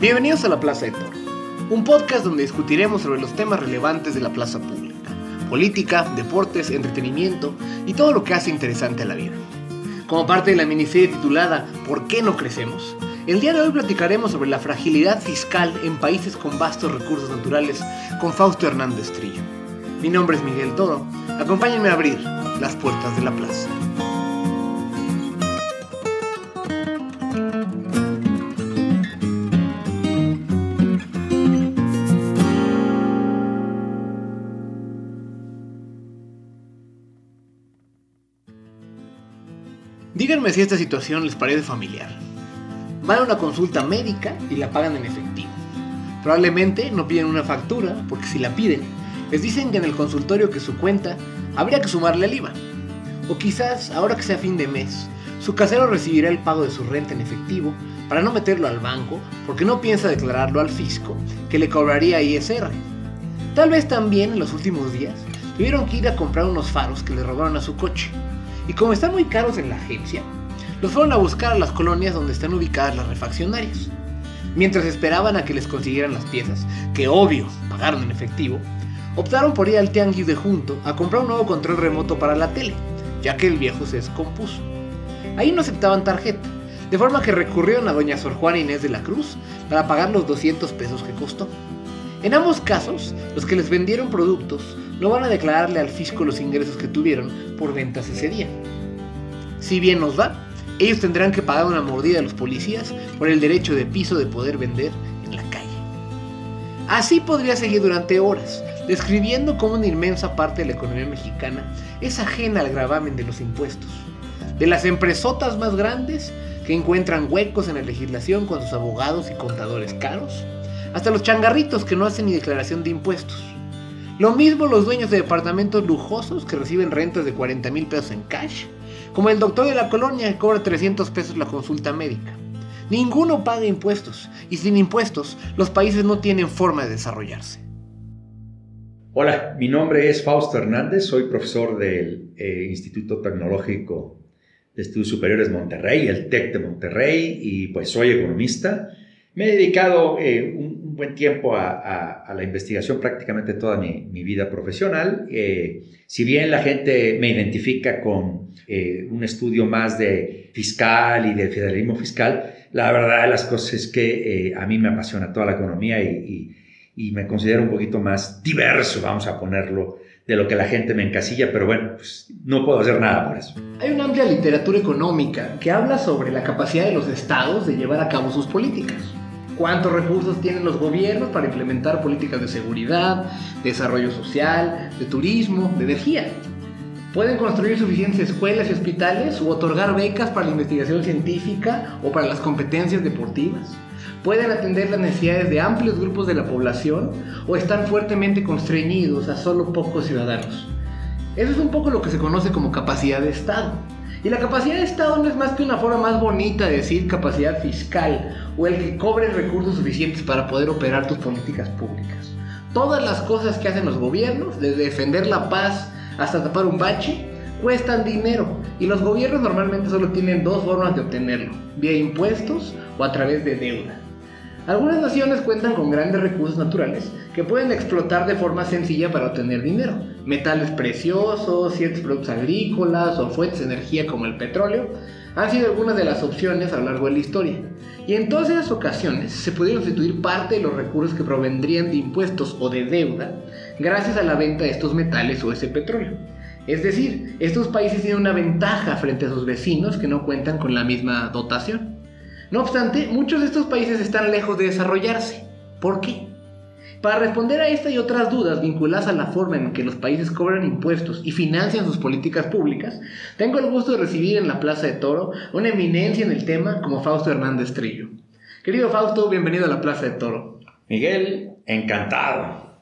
Bienvenidos a la Plaza de Toro, un podcast donde discutiremos sobre los temas relevantes de la plaza pública, política, deportes, entretenimiento y todo lo que hace interesante a la vida. Como parte de la miniserie titulada ¿Por qué no crecemos? El día de hoy platicaremos sobre la fragilidad fiscal en países con vastos recursos naturales con Fausto Hernández Trillo. Mi nombre es Miguel Toro, acompáñenme a abrir las puertas de la plaza. Díganme si esta situación les parece familiar. Van a una consulta médica y la pagan en efectivo. Probablemente no piden una factura, porque si la piden, les dicen que en el consultorio que su cuenta habría que sumarle el IVA. O quizás, ahora que sea fin de mes, su casero recibirá el pago de su renta en efectivo para no meterlo al banco porque no piensa declararlo al fisco que le cobraría ISR. Tal vez también en los últimos días tuvieron que ir a comprar unos faros que le robaron a su coche y como están muy caros en la agencia, los fueron a buscar a las colonias donde están ubicadas las refaccionarias. Mientras esperaban a que les consiguieran las piezas, que obvio pagaron en efectivo, optaron por ir al tianguis de junto a comprar un nuevo control remoto para la tele, ya que el viejo se descompuso. Ahí no aceptaban tarjeta, de forma que recurrieron a doña Sor Juana Inés de la Cruz para pagar los 200 pesos que costó. En ambos casos, los que les vendieron productos no van a declararle al fisco los ingresos que tuvieron por ventas ese día. Si bien nos va, ellos tendrán que pagar una mordida a los policías por el derecho de piso de poder vender en la calle. Así podría seguir durante horas, describiendo cómo una inmensa parte de la economía mexicana es ajena al gravamen de los impuestos. De las empresotas más grandes que encuentran huecos en la legislación con sus abogados y contadores caros, hasta los changarritos que no hacen ni declaración de impuestos. Lo mismo los dueños de departamentos lujosos que reciben rentas de 40 mil pesos en cash, como el doctor de la colonia que cobra 300 pesos la consulta médica. Ninguno paga impuestos y sin impuestos los países no tienen forma de desarrollarse. Hola, mi nombre es Fausto Hernández, soy profesor del eh, Instituto Tecnológico de Estudios Superiores Monterrey, el TEC de Monterrey, y pues soy economista. Me he dedicado eh, un buen tiempo a, la investigación prácticamente toda mi, vida profesional. Eh, si bien la gente me identifica con eh, un estudio más de fiscal y de federalismo fiscal, la verdad de las cosas es que eh, a mí me apasiona toda la economía y, me considero un poquito más diverso, vamos a ponerlo, de lo que la gente me encasilla, pero bueno, pues no puedo hacer nada por eso. Hay una amplia literatura económica que habla sobre la capacidad de los estados de llevar a cabo sus políticas cuántos recursos tienen los gobiernos para implementar políticas de seguridad, desarrollo social, de turismo, de energía. Pueden construir suficientes escuelas y hospitales o otorgar becas para la investigación científica o para las competencias deportivas. Pueden atender las necesidades de amplios grupos de la población o están fuertemente constreñidos a solo pocos ciudadanos. Eso es un poco lo que se conoce como capacidad de Estado. Y la capacidad de Estado no es más que una forma más bonita de decir capacidad fiscal o el que cobre recursos suficientes para poder operar tus políticas públicas. Todas las cosas que hacen los gobiernos, desde defender la paz hasta tapar un bache, cuestan dinero y los gobiernos normalmente solo tienen dos formas de obtenerlo, vía impuestos o a través de deuda. Algunas naciones cuentan con grandes recursos naturales que pueden explotar de forma sencilla para obtener dinero. Metales preciosos, ciertos productos agrícolas o fuentes de energía como el petróleo han sido algunas de las opciones a lo largo de la historia. Y en todas esas ocasiones se pudieron sustituir parte de los recursos que provendrían de impuestos o de deuda gracias a la venta de estos metales o ese petróleo. Es decir, estos países tienen una ventaja frente a sus vecinos que no cuentan con la misma dotación. No obstante, muchos de estos países están lejos de desarrollarse. ¿Por qué? Para responder a esta y otras dudas vinculadas a la forma en que los países cobran impuestos y financian sus políticas públicas, tengo el gusto de recibir en la Plaza de Toro una eminencia en el tema como Fausto Hernández Trillo. Querido Fausto, bienvenido a la Plaza de Toro. Miguel, encantado.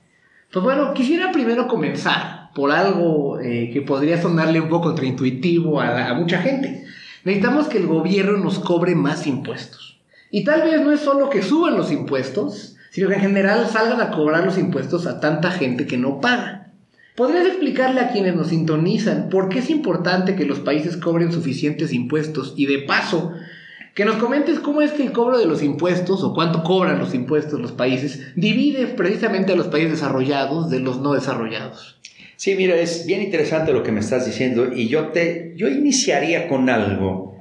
Pues bueno, quisiera primero comenzar por algo eh, que podría sonarle un poco contraintuitivo a mucha gente. Necesitamos que el gobierno nos cobre más impuestos. Y tal vez no es solo que suban los impuestos, sino que en general salgan a cobrar los impuestos a tanta gente que no paga. ¿Podrías explicarle a quienes nos sintonizan por qué es importante que los países cobren suficientes impuestos y de paso que nos comentes cómo es que el cobro de los impuestos o cuánto cobran los impuestos los países divide precisamente a los países desarrollados de los no desarrollados? Sí, mira, es bien interesante lo que me estás diciendo y yo te yo iniciaría con algo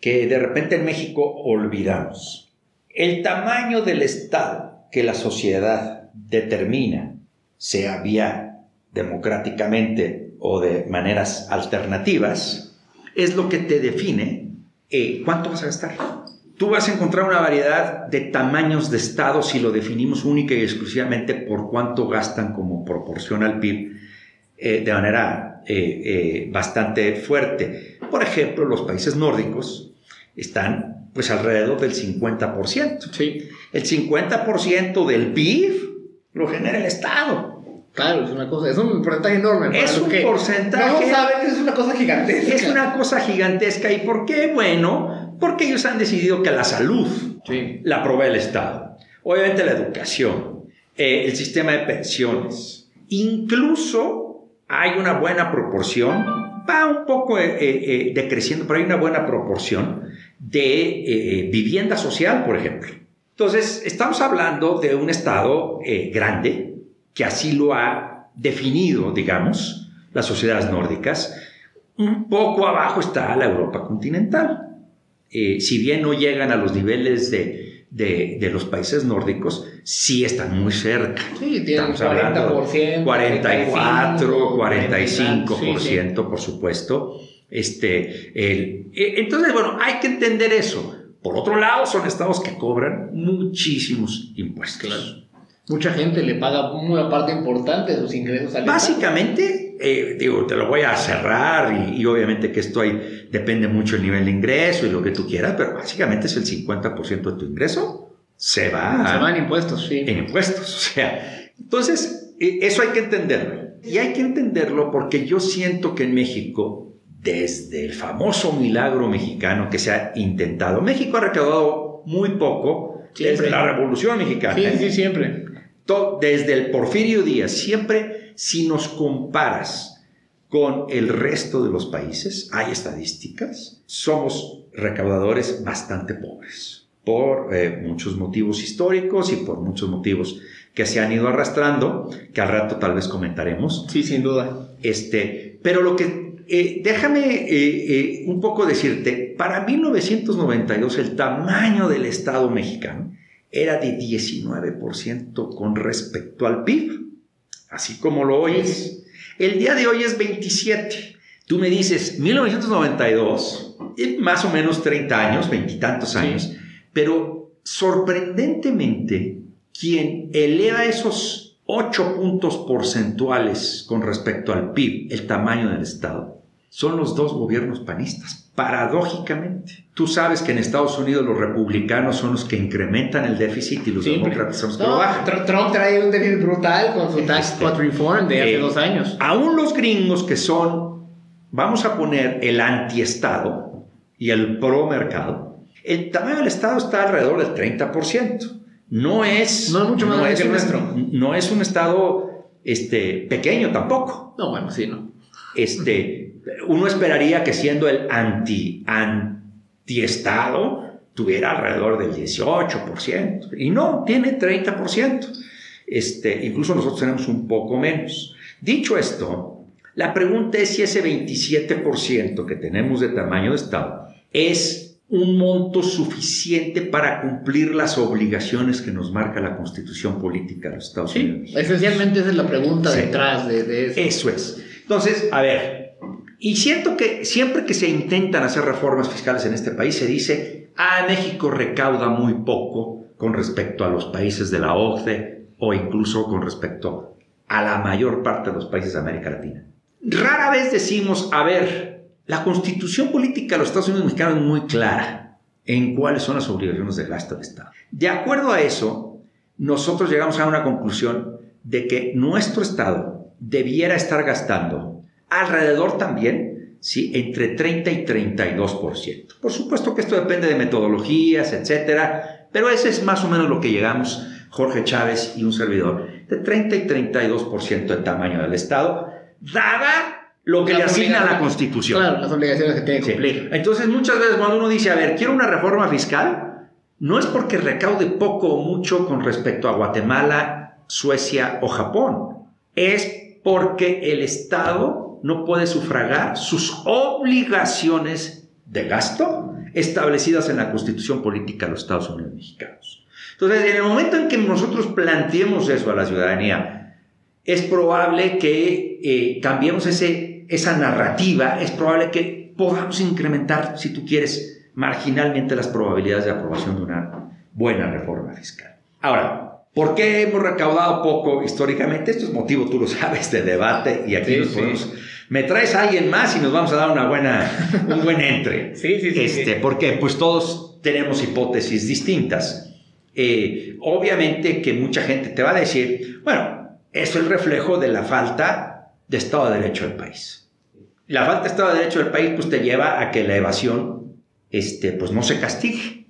que de repente en México olvidamos. El tamaño del Estado que la sociedad determina, sea vía democráticamente o de maneras alternativas, es lo que te define eh, cuánto vas a gastar. Tú vas a encontrar una variedad de tamaños de Estado si lo definimos única y exclusivamente por cuánto gastan como proporción al PIB eh, de manera eh, bastante fuerte. Por ejemplo, los países nórdicos están pues alrededor del 50%. Sí. El 50% del PIB lo genera el Estado. Claro, es una cosa, es un porcentaje enorme. Es un porcentaje. No saben, es una cosa gigantesca. Es una cosa gigantesca. ¿Y por qué? Bueno, porque ellos han decidido que la salud sí. la provee el Estado. Obviamente la educación, eh, el sistema de pensiones. Incluso hay una buena proporción, va un poco eh, eh, decreciendo, pero hay una buena proporción de vivienda social, por ejemplo. Entonces, estamos hablando de un Estado grande, que así lo ha definido, digamos, las sociedades nórdicas. Un poco abajo está la Europa continental. Eh, si bien no llegan a los niveles de, de, los países nórdicos, sí están muy cerca. Sí, tienen Estamos 40%, 44, 45%, por supuesto. Este, el, e, entonces, bueno, hay que entender eso. Por otro lado, son estados que cobran muchísimos impuestos mucha gente le paga una parte importante de sus ingresos al Básicamente, eh, digo, te lo voy a cerrar y, obviamente que esto ahí depende mucho del nivel de ingreso y lo que tú quieras, pero básicamente es el 50% de tu ingreso se va, se va en impuestos, sí. En impuestos, o sea, entonces eh, eso hay que entenderlo. Y hay que entenderlo porque yo siento que en México, desde el famoso milagro mexicano que se ha intentado, México ha recaudado muy poco desde la Revolución Mexicana. Sí, sí, siempre desde el Porfirio Díaz, siempre si nos comparas con el resto de los países, hay estadísticas, somos recaudadores bastante pobres por eh, muchos motivos históricos y por muchos motivos que se han ido arrastrando, que al rato tal vez comentaremos. Sí, sin duda. Este, pero lo que eh, déjame eh, un poco decirte, para 1992 el tamaño del Estado mexicano era de 19% con respecto al PIB, así como lo oyes. El día de hoy es 27. Tú me dices, 1992, más o menos 30 años, veintitantos años, pero sorprendentemente, quien eleva esos 8 puntos porcentuales con respecto al PIB, el tamaño del Estado, son los dos gobiernos panistas paradójicamente. Tú sabes que en Estados Unidos los republicanos son los que incrementan el déficit y los demócratas son los que lo bajan. Trump trae un déficit brutal con su tax cut reform de hace eh, dos años. Aún los gringos que son, vamos a poner el antiestado y el pro mercado, el tamaño del Estado está alrededor del 30%. No es, no es mucho más no que el nuestro. No es un Estado este, pequeño tampoco. No, bueno, sí, no. Este, uno esperaría que siendo el anti, anti-estado tuviera alrededor del 18%, y no, tiene 30%. Este, incluso nosotros tenemos un poco menos. Dicho esto, la pregunta es si ese 27% que tenemos de tamaño de Estado es un monto suficiente para cumplir las obligaciones que nos marca la Constitución Política de los Estados Unidos. Esencialmente esa es la pregunta detrás de, de eso. Eso es. Entonces, a ver, y siento que siempre que se intentan hacer reformas fiscales en este país se dice, ah, México recauda muy poco con respecto a los países de la OCDE o incluso con respecto a la mayor parte de los países de América Latina. Rara vez decimos, a ver, la constitución política de los Estados Unidos mexicanos es muy clara en cuáles son las obligaciones de gasto del Estado. De acuerdo a eso, nosotros llegamos a una conclusión de que nuestro Estado debiera estar gastando alrededor también, ¿sí? entre 30 y 32%. Por supuesto que esto depende de metodologías, etcétera, pero ese es más o menos lo que llegamos Jorge Chávez y un servidor, de 30 y 32% de tamaño del Estado, dada lo que le asigna la Constitución. Claro, las obligaciones que tiene que cumplir. Entonces, muchas veces cuando uno dice, a ver, quiero una reforma fiscal, no es porque recaude poco o mucho con respecto a Guatemala, Suecia o Japón. Es porque el Estado no puede sufragar sus obligaciones de gasto establecidas en la Constitución Política de los Estados Unidos Mexicanos. Entonces, en el momento en que nosotros planteemos eso a la ciudadanía, es probable que eh, cambiemos ese, esa narrativa, es probable que podamos incrementar, si tú quieres, marginalmente las probabilidades de aprobación de una buena reforma fiscal. Ahora, ¿Por qué hemos recaudado poco históricamente? Esto es motivo, tú lo sabes, de debate y aquí nos podemos... Me traes a alguien más y nos vamos a dar una buena, un buen entre. sí, sí, sí, este, Porque pues todos tenemos hipótesis distintas. Eh, obviamente que mucha gente te va a decir, bueno, eso es el reflejo de la falta de Estado de Derecho del país. La falta de Estado de Derecho del país pues te lleva a que la evasión este, pues no se castigue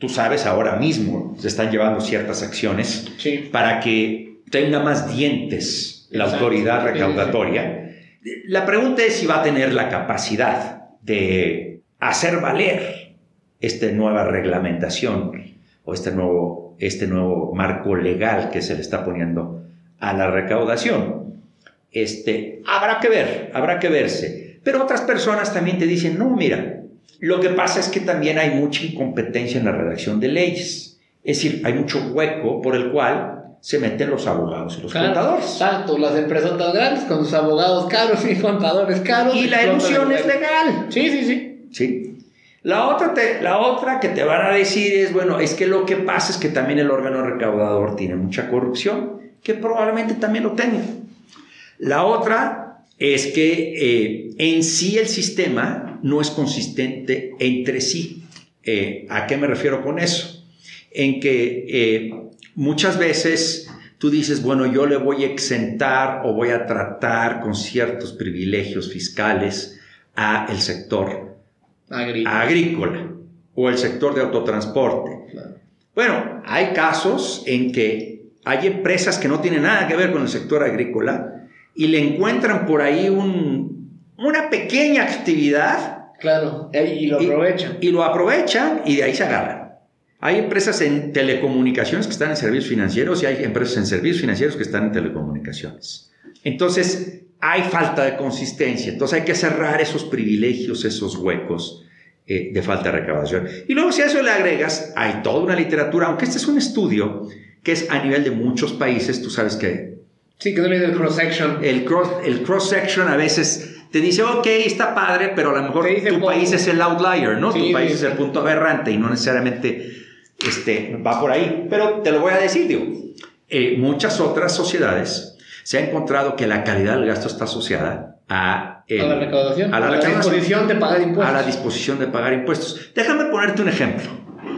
tú sabes, ahora mismo se están llevando ciertas acciones para que tenga más dientes la autoridad recaudatoria. La pregunta es si va a tener la capacidad de hacer valer esta nueva reglamentación o este nuevo, este nuevo marco legal que se le está poniendo a la recaudación. Este, habrá que ver, habrá que verse. Pero otras personas también te dicen, no, mira, lo que pasa es que también hay mucha incompetencia en la redacción de leyes. Es decir, hay mucho hueco por el cual se meten los abogados y los contadores. Tanto las empresas tan grandes con sus abogados caros y contadores caros. Y la ilusión es legal. Sí, sí, sí. Sí. La otra, la otra que te van a decir es, bueno, es que lo que pasa es que también el órgano recaudador tiene mucha corrupción, que probablemente también lo tenga. La otra es que eh, en sí el sistema no es consistente entre sí. Eh, ¿A qué me refiero con eso? En que eh, muchas veces tú dices, bueno, yo le voy a exentar o voy a tratar con ciertos privilegios fiscales a el sector agrícola, o el sector de autotransporte. Bueno, hay casos en que hay empresas que no tienen nada que ver con el sector agrícola y le encuentran por ahí un, una pequeña actividad. Claro, y lo aprovechan. Y, lo aprovechan y de ahí se agarran. Hay empresas en telecomunicaciones que están en servicios financieros y hay empresas en servicios financieros que están en telecomunicaciones. Entonces, hay falta de consistencia. Entonces, hay que cerrar esos privilegios, esos huecos eh, de falta de recaudación. Y luego, si a eso le agregas, hay toda una literatura, aunque este es un estudio que es a nivel de muchos países, tú sabes que... Sí, que no el cross-section. El cross-section a veces te dice, ok, está padre, pero a lo mejor tu país es el outlier, ¿no? tu país es el punto aberrante y no necesariamente este, va por ahí. Pero te lo voy a decir, digo, eh, muchas otras sociedades se ha encontrado que la calidad del gasto está asociada a, la recaudación, a la, disposición de pagar impuestos. A la disposición de pagar impuestos. Déjame ponerte un ejemplo.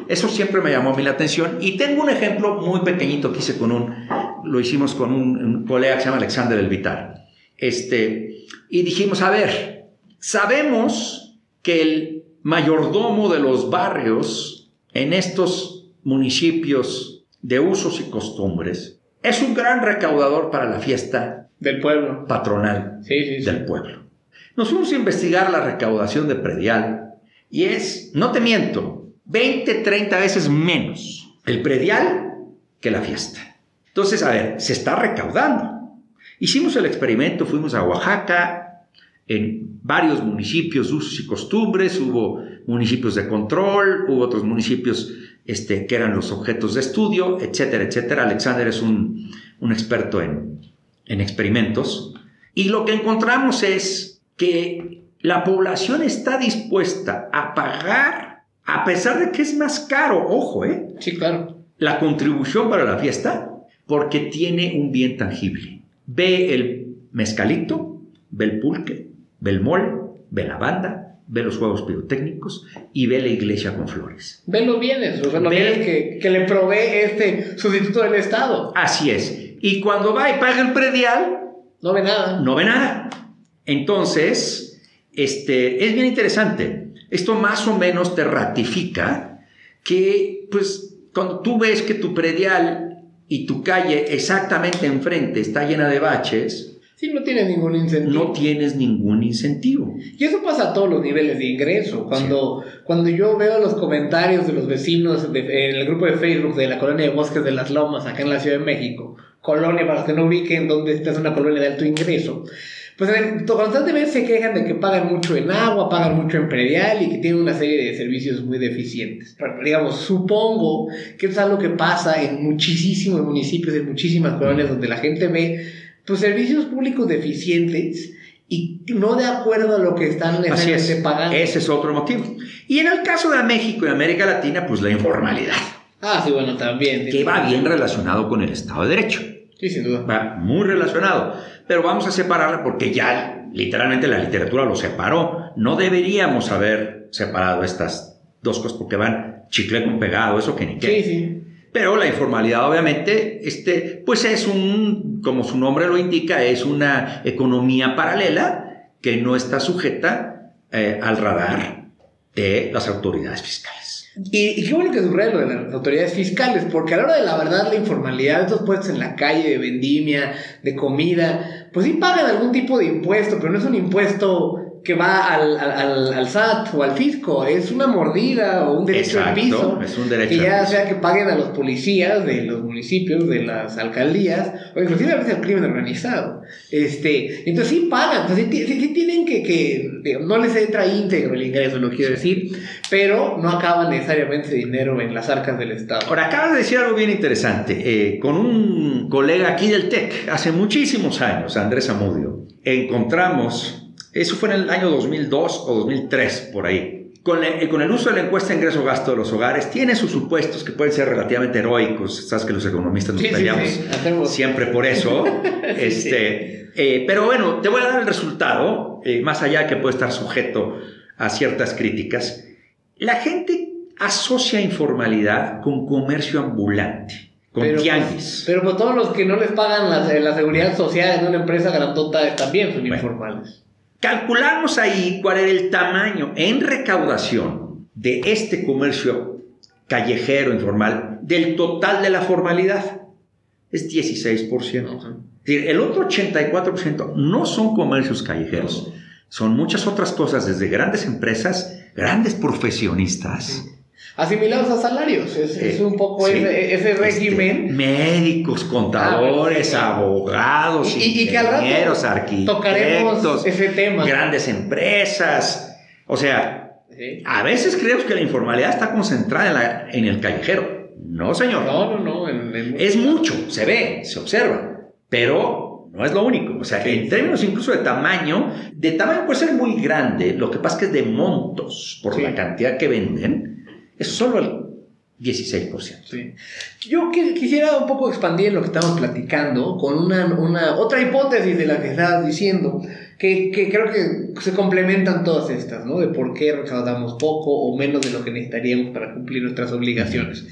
Eso siempre me llamó a mí la atención y tengo un ejemplo muy pequeñito que hice con un, lo hicimos con un, un colega que se llama Alexander Elvitar. Este, y dijimos, a ver, sabemos que el mayordomo de los barrios en estos municipios de usos y costumbres es un gran recaudador para la fiesta del pueblo patronal del pueblo. Nos fuimos a investigar la recaudación de predial y es, no te miento, 20, 30 veces menos el predial que la fiesta. Entonces, a ver, se está recaudando. Hicimos el experimento, fuimos a Oaxaca, en varios municipios, usos y costumbres, hubo municipios de control, hubo otros municipios este, que eran los objetos de estudio, etcétera, etcétera. Alexander es un, experto en, en experimentos. Y lo que encontramos es que la población está dispuesta a pagar, a pesar de que es más caro, ojo, ¿eh? Sí, claro. La contribución para la fiesta, porque tiene un bien tangible. Ve el mezcalito, ve el pulque, ve el mole, ve la banda, ve los juegos pirotécnicos y ve la iglesia con flores. Ve los bienes, los bienes que, que, le provee este sustituto del Estado. Así es. Y cuando va y paga el predial... No ve nada. No ve nada. Entonces, este, es bien interesante. Esto más o menos te ratifica que, pues, cuando tú ves que tu predial y tu calle exactamente enfrente está llena de baches, Sí, no tienes ningún incentivo. No tienes ningún incentivo. Y eso pasa a todos los niveles de ingreso. Cuando, cuando yo veo los comentarios de los vecinos en el grupo de Facebook de la colonia de Bosques de las Lomas, acá en la Ciudad de México, colonia, para los que no ubiquen, donde esta es una colonia de alto ingreso, pues constantemente se quejan de que pagan mucho en agua, pagan mucho en predial y que tienen una serie de servicios muy deficientes. Pero, digamos, supongo que es algo que pasa en muchísimos municipios, en muchísimas colonias donde la gente ve pues, servicios públicos deficientes y no de acuerdo a lo que están necesariamente pagando. Ese es otro motivo. Y en el caso de México y América Latina, pues la informalidad. Ah, sí, bueno, también. Que va bien relacionado con el Estado de Derecho. Sí, sin duda. Va muy relacionado. Pero vamos a separarla porque ya literalmente la literatura lo separó. No deberíamos haber separado estas dos cosas porque van chicle con pegado, eso que ni qué. Sí, sí. Pero la informalidad, obviamente, este, pues es un, como su nombre lo indica, es una economía paralela que no está sujeta eh, al radar de las autoridades fiscales. Y, qué bueno que subraya lo de las autoridades fiscales, porque a la hora de la verdad, la informalidad, estos puestos en la calle de vendimia, de comida, pues sí pagan algún tipo de impuesto, pero no es un impuesto que va al, al, al, SAT o al fisco, es una mordida o un derecho al piso. Es un derecho que ya sea que paguen a los policías de los municipios, de las alcaldías, o inclusive a veces al crimen organizado. Este, entonces sí pagan, entonces sí, tienen que, que no les entra íntegro el ingreso, lo quiero decir, pero no acaban necesariamente dinero en las arcas del Estado. Ahora, acabas de decir algo bien interesante. Eh, con un colega aquí del TEC, hace muchísimos años, Andrés Amudio, encontramos eso fue en el año 2002 o 2003, por ahí. Con, el, con el uso de la encuesta ingreso-gasto de los hogares, tiene sus supuestos que pueden ser relativamente heroicos. Sabes que los economistas nos peleamos siempre por eso. este, eh, pero bueno, te voy a dar el resultado, eh, más allá que puede estar sujeto a ciertas críticas. La gente asocia informalidad con comercio ambulante. Con pero, tianguis. pero pues todos los que no les pagan la, la seguridad social en una empresa grandota también son informales. Calculamos ahí cuál era el tamaño en recaudación de este comercio callejero informal del total de la formalidad. Es 16%. El otro 84% no son comercios callejeros, son muchas otras cosas, desde grandes empresas, grandes profesionistas asimilados a salarios. Es, un poco ese, este, régimen. médicos, contadores, ah, abogados, y, ingenieros, arquitectos, tocaremos ese tema. grandes empresas. O sea, a veces creemos que la informalidad está concentrada en, el callejero. No, señor. No, no, no. es mucho, se ve, se observa, pero no es lo único. O sea, en términos incluso de tamaño, de tamaño puede ser muy grande, lo que pasa es que es de montos por la cantidad que venden es solo el 16%. Yo quisiera un poco expandir lo que estamos platicando con una, otra hipótesis de la que estabas diciendo, que, creo que se complementan todas estas, ¿no? De por qué recaudamos poco o menos de lo que necesitaríamos para cumplir nuestras obligaciones.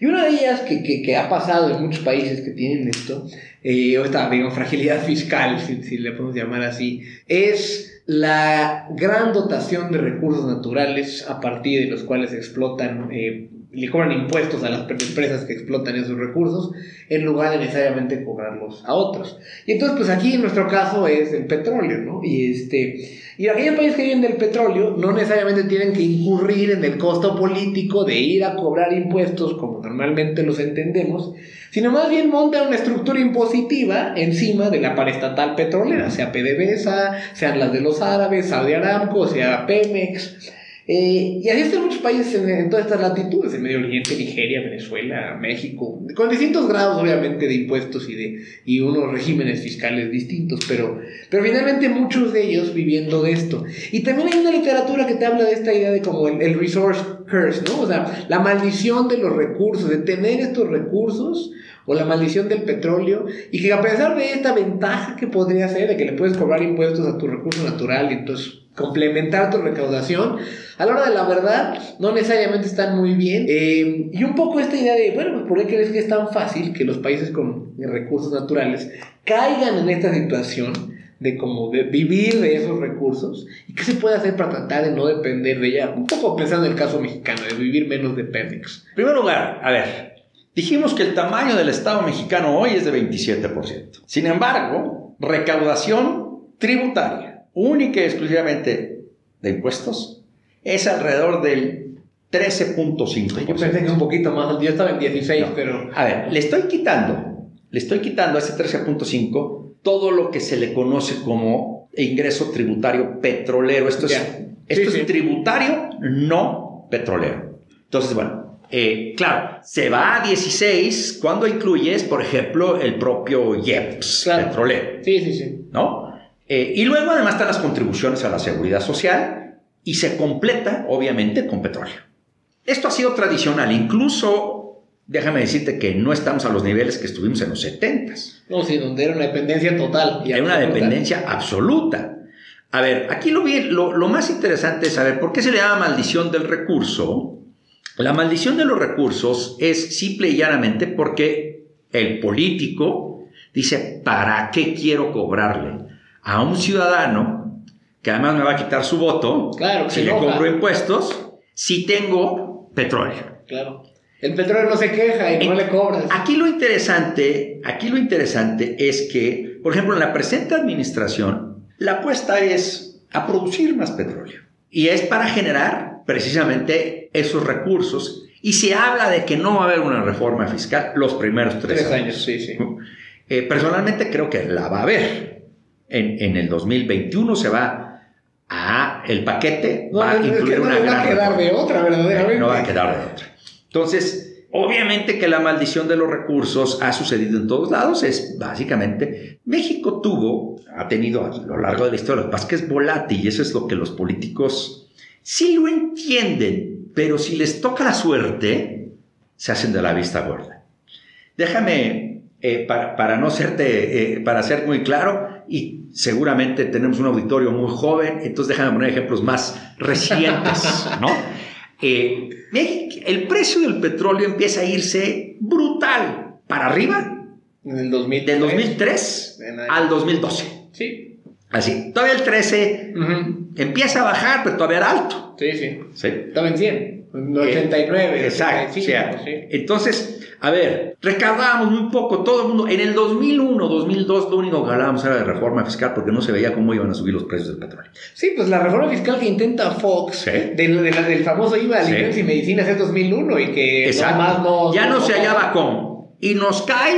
Y una de ellas que, ha pasado en muchos países que tienen esto, eh, o esta, digamos, fragilidad fiscal, si, si le podemos llamar así, es la gran dotación de recursos naturales a partir de los cuales explotan, eh, le cobran impuestos a las empresas que explotan esos recursos, en lugar de necesariamente cobrarlos a otros. Y entonces, pues aquí en nuestro caso es el petróleo, ¿no? Y este. Y aquellos países que viven del petróleo no necesariamente tienen que incurrir en el costo político de ir a cobrar impuestos como normalmente los entendemos, sino más bien monta una estructura impositiva encima de la paraestatal petrolera, sea PDVSA, sean las de los árabes, Saudi Aramco, sea Pemex. Eh, y así están muchos países en, todas estas latitudes, en Medio Oriente, Nigeria, Venezuela, México, con distintos grados obviamente de impuestos y, de, y unos regímenes fiscales distintos, pero, pero finalmente muchos de ellos viviendo de esto. Y también hay una literatura que te habla de esta idea de como el, el resource curse, ¿no? O sea, la maldición de los recursos, de tener estos recursos o la maldición del petróleo, y que a pesar de esta ventaja que podría ser de que le puedes cobrar impuestos a tu recurso natural y entonces complementar tu recaudación, a la hora de la verdad no necesariamente están muy bien. Eh, y un poco esta idea de, bueno, pues ¿por qué crees que es tan fácil que los países con recursos naturales caigan en esta situación? de como de vivir de esos recursos y qué se puede hacer para tratar de no depender de ella, un poco pensando en el caso mexicano, de vivir menos de Pemex. En primer lugar, a ver, dijimos que el tamaño del Estado mexicano hoy es de 27%. Sin embargo, recaudación tributaria, única y exclusivamente de impuestos, es alrededor del 13.5%. Yo pensé que un poquito más, yo estaba en 16, pero... A ver, le estoy quitando, le estoy quitando a ese 13.5 todo lo que se le conoce como ingreso tributario petrolero. Esto es, esto es tributario no petrolero. Entonces, bueno, eh, claro, se va a 16 cuando incluyes, por ejemplo, el propio IEPS petrolero. Sí, sí, sí. ¿No? Eh, y luego además están las contribuciones a la seguridad social y se completa, obviamente, con petróleo. Esto ha sido tradicional, incluso, déjame decirte que no estamos a los niveles que estuvimos en los 70. No, sí, donde era una dependencia total. Y era una dependencia absoluta. A ver, aquí lo, lo, lo más interesante es saber por qué se le llama maldición del recurso. La maldición de los recursos es simple y llanamente porque el político dice, ¿para qué quiero cobrarle a un ciudadano que además me va a quitar su voto claro, si le cobro impuestos si tengo petróleo? Claro. El petróleo no se queja y no le cobras. Aquí lo interesante, aquí lo interesante es que, por ejemplo, en la presente administración, la apuesta es a producir más petróleo. Y es para generar precisamente esos recursos. Y se habla de que no va a haber una reforma fiscal los primeros tres, años. Sí, sí. Eh, personalmente creo que la va a haber. En, en el 2021 se va a el paquete va a incluir una no va a quedar de otra verdaderamente no va a quedar de otra entonces obviamente que la maldición de los recursos ha sucedido en todos lados es básicamente México tuvo ha tenido a lo largo de la historia lo que es volátil y eso es lo que los políticos sí lo entienden pero si les toca la suerte se hacen de la vista gorda déjame eh, para, para, no serte, eh, para ser muy claro, y seguramente tenemos un auditorio muy joven, entonces déjame poner ejemplos más recientes, ¿no? Eh, el precio del petróleo empieza a irse brutal para arriba. En el 2003. Del 2003 al 2012. Sí. Así. Todavía el 13 empieza a bajar, pero todavía era alto. Sí, sí. ¿Sí? Estaba en 100. En 89. exacto. sí. Entonces, a ver, recaudábamos muy poco, todo el mundo. En el 2001, 2002, lo único que hablábamos era de reforma fiscal porque no se veía cómo iban a subir los precios del petróleo. Sí, pues la reforma fiscal que intenta Fox, del, del, famoso IVA de alimentos y medicinas en 2001 y que Exacto. no, ya no, se hallaba con. Y nos cae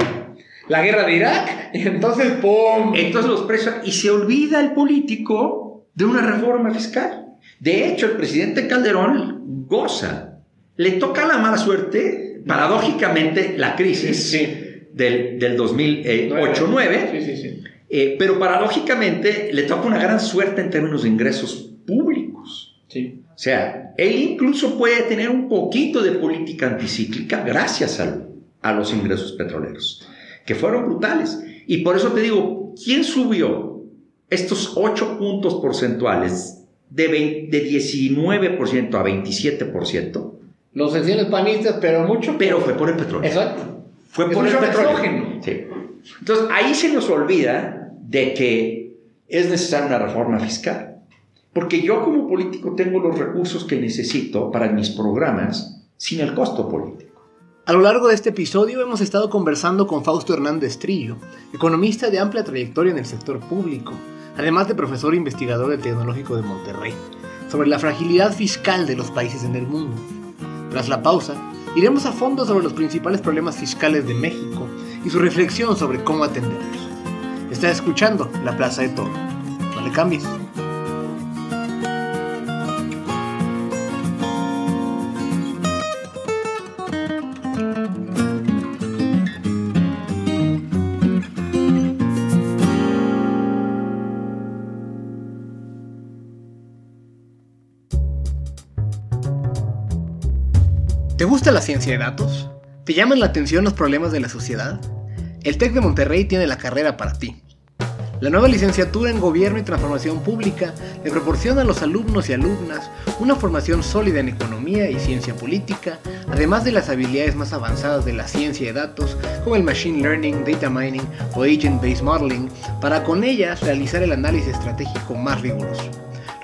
la guerra de Irak, y entonces ¡pum! Entonces los precios. Y se olvida el político de una reforma fiscal. De hecho, el presidente Calderón goza. Le toca la mala suerte paradójicamente la crisis del, del 2008-9, eh, pero paradójicamente le toca una gran suerte en términos de ingresos públicos. O sea, él incluso puede tener un poquito de política anticíclica gracias a los ingresos petroleros, que fueron brutales. Y por eso te digo, ¿quién subió estos 8 puntos porcentuales de, de 19% a 27%? Los secciones panistas, pero mucho. Pero fue por el petróleo. Exacto. Fue por el petróleo. Sí. Entonces ahí se nos olvida de que es necesaria una reforma fiscal. Porque yo como político tengo los recursos que necesito para mis programas sin el costo político. A lo largo de este episodio hemos estado conversando con Fausto Hernández Trillo, economista de amplia trayectoria en el sector público, además de profesor e investigador del Tecnológico de Monterrey, sobre la fragilidad fiscal de los países en el mundo. Tras la pausa, iremos a fondo sobre los principales problemas fiscales de México y su reflexión sobre cómo atenderlos. Está escuchando La Plaza de Toro. No le cambies. Gusta la ciencia de datos? ¿Te llaman la atención los problemas de la sociedad? El TEC de Monterrey tiene la carrera para ti. La nueva licenciatura en Gobierno y Transformación Pública le proporciona a los alumnos y alumnas una formación sólida en economía y ciencia política, además de las habilidades más avanzadas de la ciencia de datos, como el Machine Learning, Data Mining o Agent Based Modeling, para con ellas realizar el análisis estratégico más riguroso.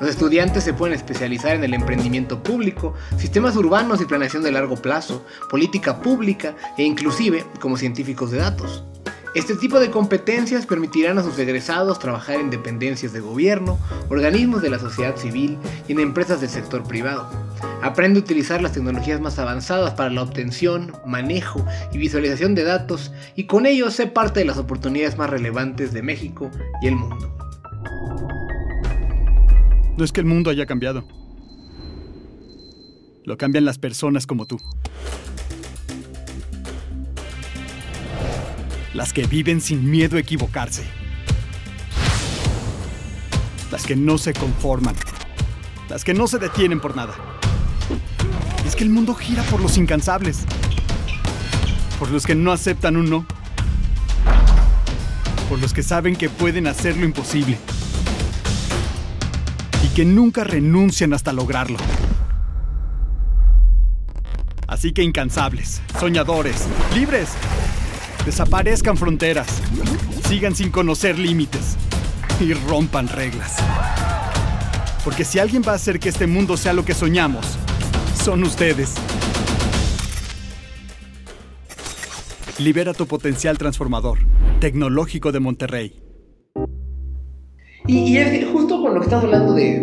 Los estudiantes se pueden especializar en el emprendimiento público, sistemas urbanos y planeación de largo plazo, política pública e inclusive como científicos de datos. Este tipo de competencias permitirán a sus egresados trabajar en dependencias de gobierno, organismos de la sociedad civil y en empresas del sector privado. Aprende a utilizar las tecnologías más avanzadas para la obtención, manejo y visualización de datos y con ello sé parte de las oportunidades más relevantes de México y el mundo. No es que el mundo haya cambiado. Lo cambian las personas como tú. Las que viven sin miedo a equivocarse. Las que no se conforman. Las que no se detienen por nada. Es que el mundo gira por los incansables. Por los que no aceptan un no. Por los que saben que pueden hacer lo imposible. Que nunca renuncian hasta lograrlo. Así que incansables, soñadores, libres, desaparezcan fronteras, sigan sin conocer límites y rompan reglas. Porque si alguien va a hacer que este mundo sea lo que soñamos, son ustedes. Libera tu potencial transformador. Tecnológico de Monterrey. Y, es justo con lo que estás hablando de,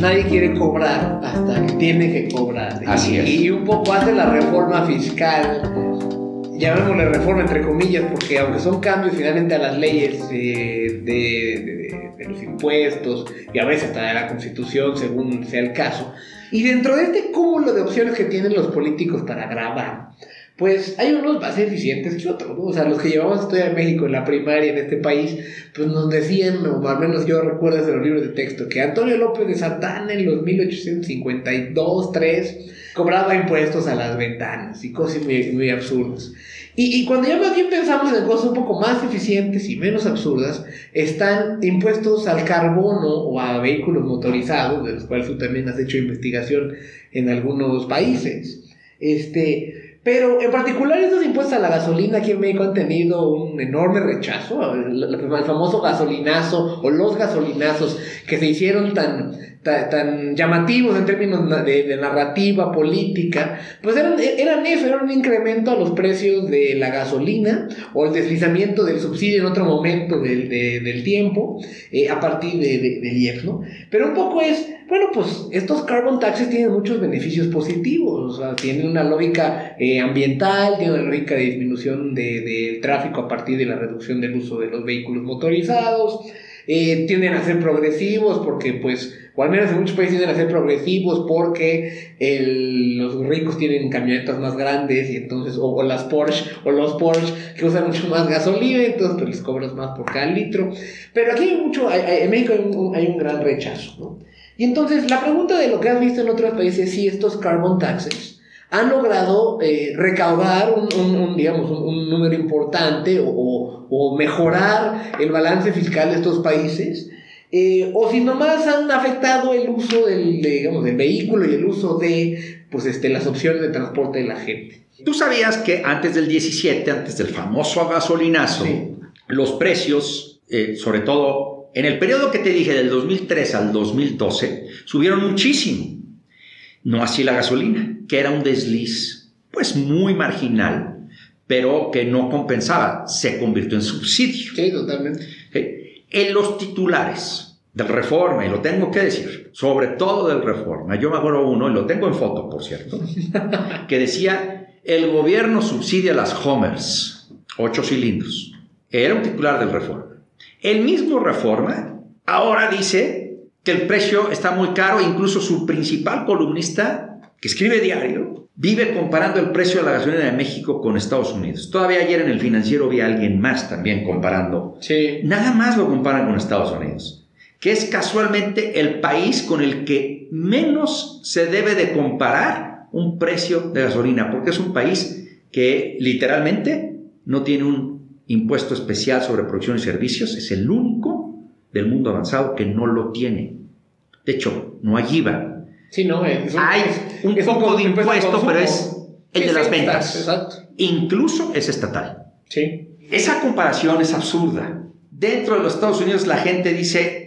nadie quiere cobrar hasta que tiene que cobrar. Así es. Y un poco hace la reforma fiscal, llamémosle reforma entre comillas, porque aunque son cambios finalmente a las leyes de, de, de, los impuestos y a veces hasta de la constitución según sea el caso, y dentro de este cúmulo de opciones que tienen los políticos para grabar, pues hay unos más eficientes que otros. O sea, los que llevamos a en México en la primaria en este país, pues nos decían, o al menos yo recuerdo en los libros de texto, que Antonio López de Santana en los 1852, 3, cobraba impuestos a las ventanas y cosas muy, muy absurdas. Y, y, cuando ya más bien pensamos en cosas un poco más eficientes y menos absurdas, están impuestos al carbono o a vehículos motorizados, de los cuales tú también has hecho investigación en algunos países. Este, pero en particular estos impuestos a la gasolina aquí en México han tenido un enorme rechazo. El, famoso gasolinazo o los gasolinazos que se hicieron tan, tan, llamativos en términos de, narrativa política, pues eran, eran eso, eran un incremento a los precios de la gasolina o el deslizamiento del subsidio en otro momento del, del tiempo eh, a partir de, del IEF, ¿no? Pero un poco es bueno, pues estos carbon taxes tienen muchos beneficios positivos, tienen una lógica eh, ambiental, tienen una lógica de disminución del de tráfico a partir de la reducción del uso de los vehículos motorizados, eh, tienden a ser progresivos porque pues, o al menos en muchos países tienden a ser progresivos porque los ricos tienen camionetas más grandes y entonces, o, las Porsche, o los Porsche que usan mucho más gasolina, entonces pues les cobras más por cada litro. Pero aquí hay mucho, en México hay un, hay un gran rechazo, ¿no? Y entonces la pregunta de lo que has visto en otros países es si estos carbon taxes han logrado eh, recaudar un, digamos, un, número importante o, o, mejorar el balance fiscal de estos países, eh, o si nomás han afectado el uso del, digamos, del vehículo y el uso de pues, este, las opciones de transporte de la gente. Tú sabías que antes del 17, antes del famoso gasolinazo, los precios, eh, sobre todo en el periodo que te dije, del 2003 al 2012, subieron muchísimo. No así la gasolina, que era un desliz, pues muy marginal, pero que no compensaba, se convirtió en subsidio. Sí, totalmente. En los titulares del Reforma, y lo tengo que decir, sobre todo del Reforma, yo me acuerdo uno, y lo tengo en foto, por cierto, que decía, el gobierno subsidia las Homers, ocho cilindros. Era un titular del Reforma. El mismo Reforma ahora dice que el precio está muy caro, incluso su principal columnista, que escribe diario, vive comparando el precio de la gasolina de México con Estados Unidos. Todavía ayer en el financiero vi a alguien más también comparando. Sí. Nada más lo comparan con Estados Unidos, que es casualmente el país con el que menos se debe de comparar un precio de gasolina, porque es un país que literalmente no tiene un impuesto especial sobre producción y servicios, es el único del mundo avanzado que no lo tiene. De hecho, no hay IVA. Sí, no, es hay un poco de impuesto, pero es el de las ventas. Exacto. Incluso es estatal. Sí. Esa comparación es absurda. Dentro de los Estados Unidos la gente dice,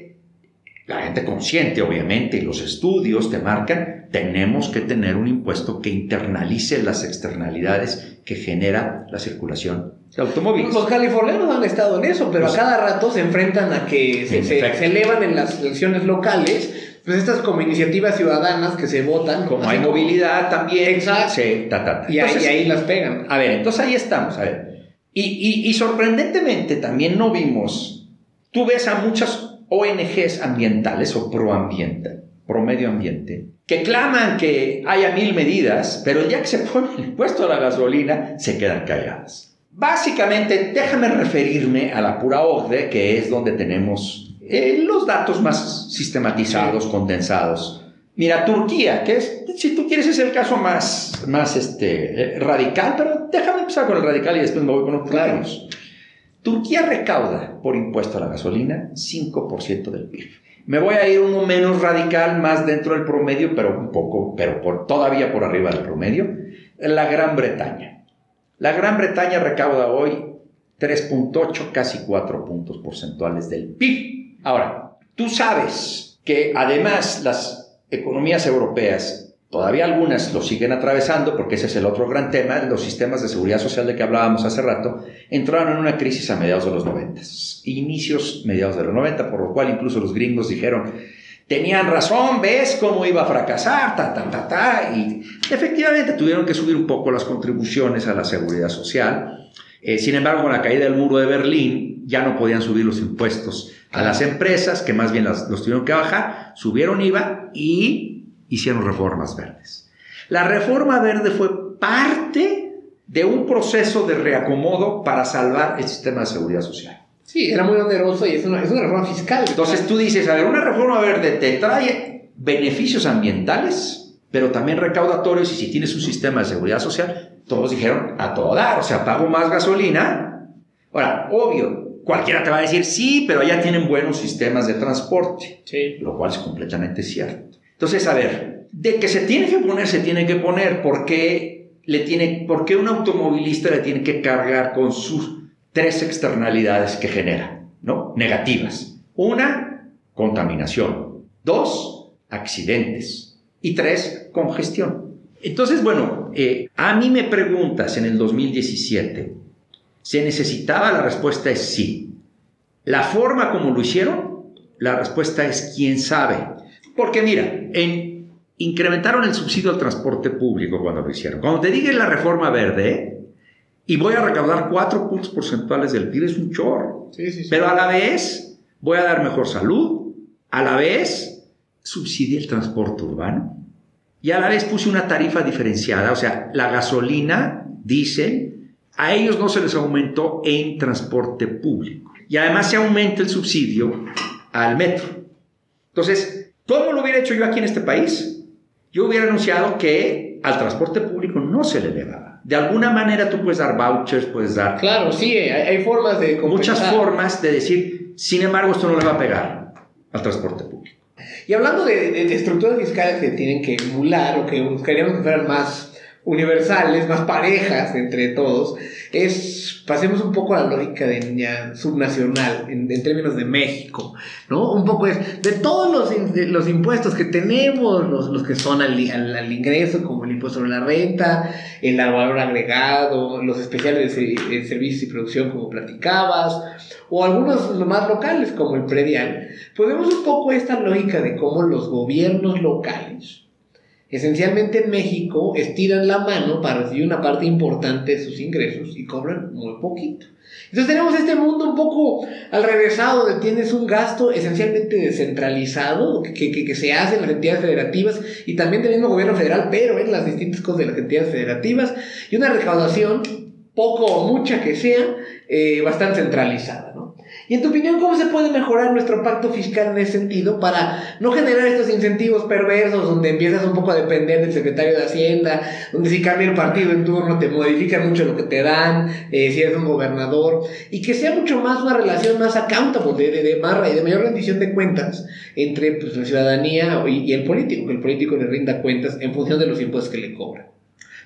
la gente consciente, obviamente, y los estudios te marcan, tenemos que tener un impuesto que internalice las externalidades que genera la circulación de automóviles. Los californianos han estado en eso, pero a cada rato se enfrentan a que se, elevan en las elecciones locales, pues estas como iniciativas ciudadanas que se votan. Como hay movilidad también. Exacto. Sí, ta, ta, ta. Y ahí, Entonces, y ahí las pegan. A ver, entonces ahí estamos. A ver. Y, y- y sorprendentemente también no vimos, tú ves a muchas ONGs ambientales o proambiente, pro medio ambiente, que claman que haya mil medidas, pero ya que se pone el impuesto a la gasolina, se quedan calladas. Básicamente, déjame referirme a la pura OCDE, que es donde tenemos eh, los datos más sistematizados, condensados. Mira, Turquía, que es, si tú quieres, es el caso más, más este, eh, radical, pero déjame empezar con el radical y después me voy con los Claro. Turquía recauda por impuesto a la gasolina 5% del PIB. Me voy a ir uno menos radical, más dentro del promedio, pero un poco, pero por, todavía por arriba del promedio. La Gran Bretaña. La Gran Bretaña recauda hoy 3.8, casi 4 puntos porcentuales del PIB. Ahora, tú sabes que además las economías europeas, todavía algunas lo siguen atravesando, porque ese es el otro gran tema, los sistemas de seguridad social de que hablábamos hace rato, entraron en una crisis a mediados de los 90, inicios mediados de los 90, por lo cual incluso los gringos dijeron, tenían razón, ves cómo iba a fracasar, ta, ta, ta, ta, y efectivamente tuvieron que subir un poco las contribuciones a la seguridad social. Eh, sin embargo, con la caída del muro de Berlín, ya no podían subir los impuestos a las empresas, que más bien los tuvieron que bajar, subieron IVA y hicieron reformas verdes. La reforma verde fue parte de un proceso de reacomodo para salvar el sistema de seguridad social. Sí, era muy oneroso y es una, es una reforma fiscal. Entonces tú dices, a ver, una reforma verde te trae beneficios ambientales, pero también recaudatorios y si tienes un sistema de seguridad social, todos dijeron a todo dar, o sea, pago más gasolina. Ahora, obvio, cualquiera te va a decir, sí, pero allá tienen buenos sistemas de transporte, Sí. lo cual es completamente cierto. Entonces, a ver, de que se tiene que poner, se tiene que poner, ¿por qué, le tiene, por qué un automovilista le tiene que cargar con sus tres externalidades que genera, ¿no? Negativas. Una, contaminación. Dos, accidentes. Y tres, congestión. Entonces, bueno, eh, a mí me preguntas en el 2017, ¿se necesitaba? La respuesta es sí. La forma como lo hicieron, la respuesta es quién sabe. Porque mira, en, incrementaron el subsidio al transporte público cuando lo hicieron. Cuando te diga la reforma verde, y voy a recaudar 4 puntos porcentuales del PIB, es un chorro. Sí, sí, sí. Pero a la vez voy a dar mejor salud, a la vez subsidié el transporte urbano y a la vez puse una tarifa diferenciada, o sea, la gasolina, diésel, a ellos no se les aumentó en transporte público. Y además se aumenta el subsidio al metro. Entonces, ¿cómo lo hubiera hecho yo aquí en este país? Yo hubiera anunciado que al transporte público no se le elevaba. De alguna manera tú puedes dar vouchers, puedes dar Claro, sí, hay, hay formas de muchas compensar. formas de decir, sin embargo, esto no le va a pegar al transporte público. Y hablando de, de- de estructuras fiscales que tienen que emular o que buscaríamos que fueran más universales, más parejas entre todos, es, pasemos un poco a la lógica de ya subnacional, en, en términos de México, ¿no? Un poco es, de todos los, de los impuestos que tenemos, los, los que son al, al- al ingreso, como el impuesto sobre la renta, el valor agregado, los especiales de, de servicios y producción, como platicabas, o algunos más locales, como el predial, pues vemos un poco esta lógica de cómo los gobiernos locales, esencialmente en México, estiran la mano para recibir una parte importante de sus ingresos y cobran muy poquito. Entonces tenemos este mundo un poco al revésado, donde tienes un gasto esencialmente descentralizado que, que, que se hace en las entidades federativas y también del mismo gobierno federal, pero en las distintas cosas de las entidades federativas, y una recaudación, poco o mucha que sea, eh, bastante centralizada. ¿no? Y en tu opinión, ¿cómo se puede mejorar nuestro pacto fiscal en ese sentido para no generar estos incentivos perversos donde empiezas un poco a depender del secretario de Hacienda, donde si cambia el partido en turno te modifica mucho lo que te dan, eh, si eres un gobernador, y que sea mucho más una relación más accountable, de, de, más, de mayor rendición de cuentas entre pues, la ciudadanía y, y el político, que el político le rinda cuentas en función de los impuestos que le cobran?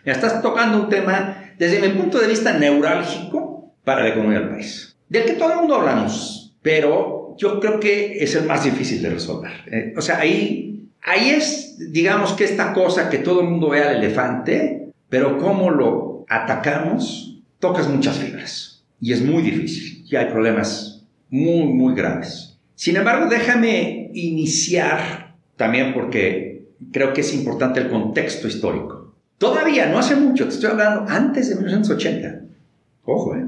Ya estás tocando un tema desde mi punto de vista neurálgico para la economía del país, del que todo el mundo hablamos, pero yo creo que es el más difícil de resolver. Eh, o sea, ahí, ahí es, digamos que esta cosa que todo el mundo ve al elefante, pero cómo lo atacamos, tocas muchas fibras. Y es muy difícil. Y hay problemas muy, muy graves. Sin embargo, déjame iniciar también porque creo que es importante el contexto histórico. Todavía, no hace mucho, te estoy hablando antes de 1980. Ojo, ¿eh?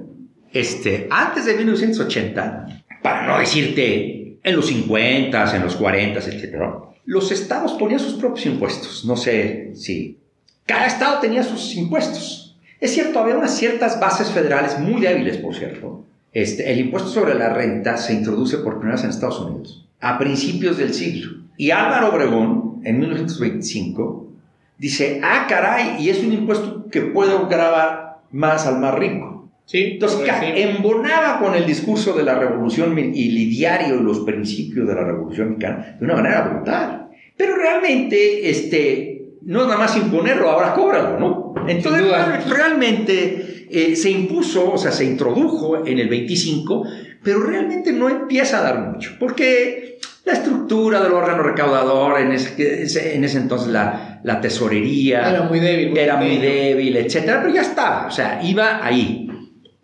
Este, antes de 1980, para no decirte en los 50, en los 40, etc., los estados ponían sus propios impuestos. No sé si. Cada estado tenía sus impuestos. Es cierto, había unas ciertas bases federales muy débiles, por cierto. Este, el impuesto sobre la renta se introduce por primera vez en Estados Unidos a principios del siglo. Y Álvaro Obregón, en 1925, dice, ah, caray, y es un impuesto que puede grabar más al más rico. Sí, Entonces, embonaba con el discurso de la revolución y lidiario y los principios de la revolución mexicana de una manera brutal. Pero realmente, este, no nada más imponerlo, ahora cóbralo, ¿no? Entonces, realmente eh, se impuso, o sea, se introdujo en el 25, pero realmente no empieza a dar mucho, porque la estructura del órgano recaudador, en ese, en ese entonces la, la, tesorería era muy débil, era muy débil, etcétera, pero ya estaba, o sea, iba ahí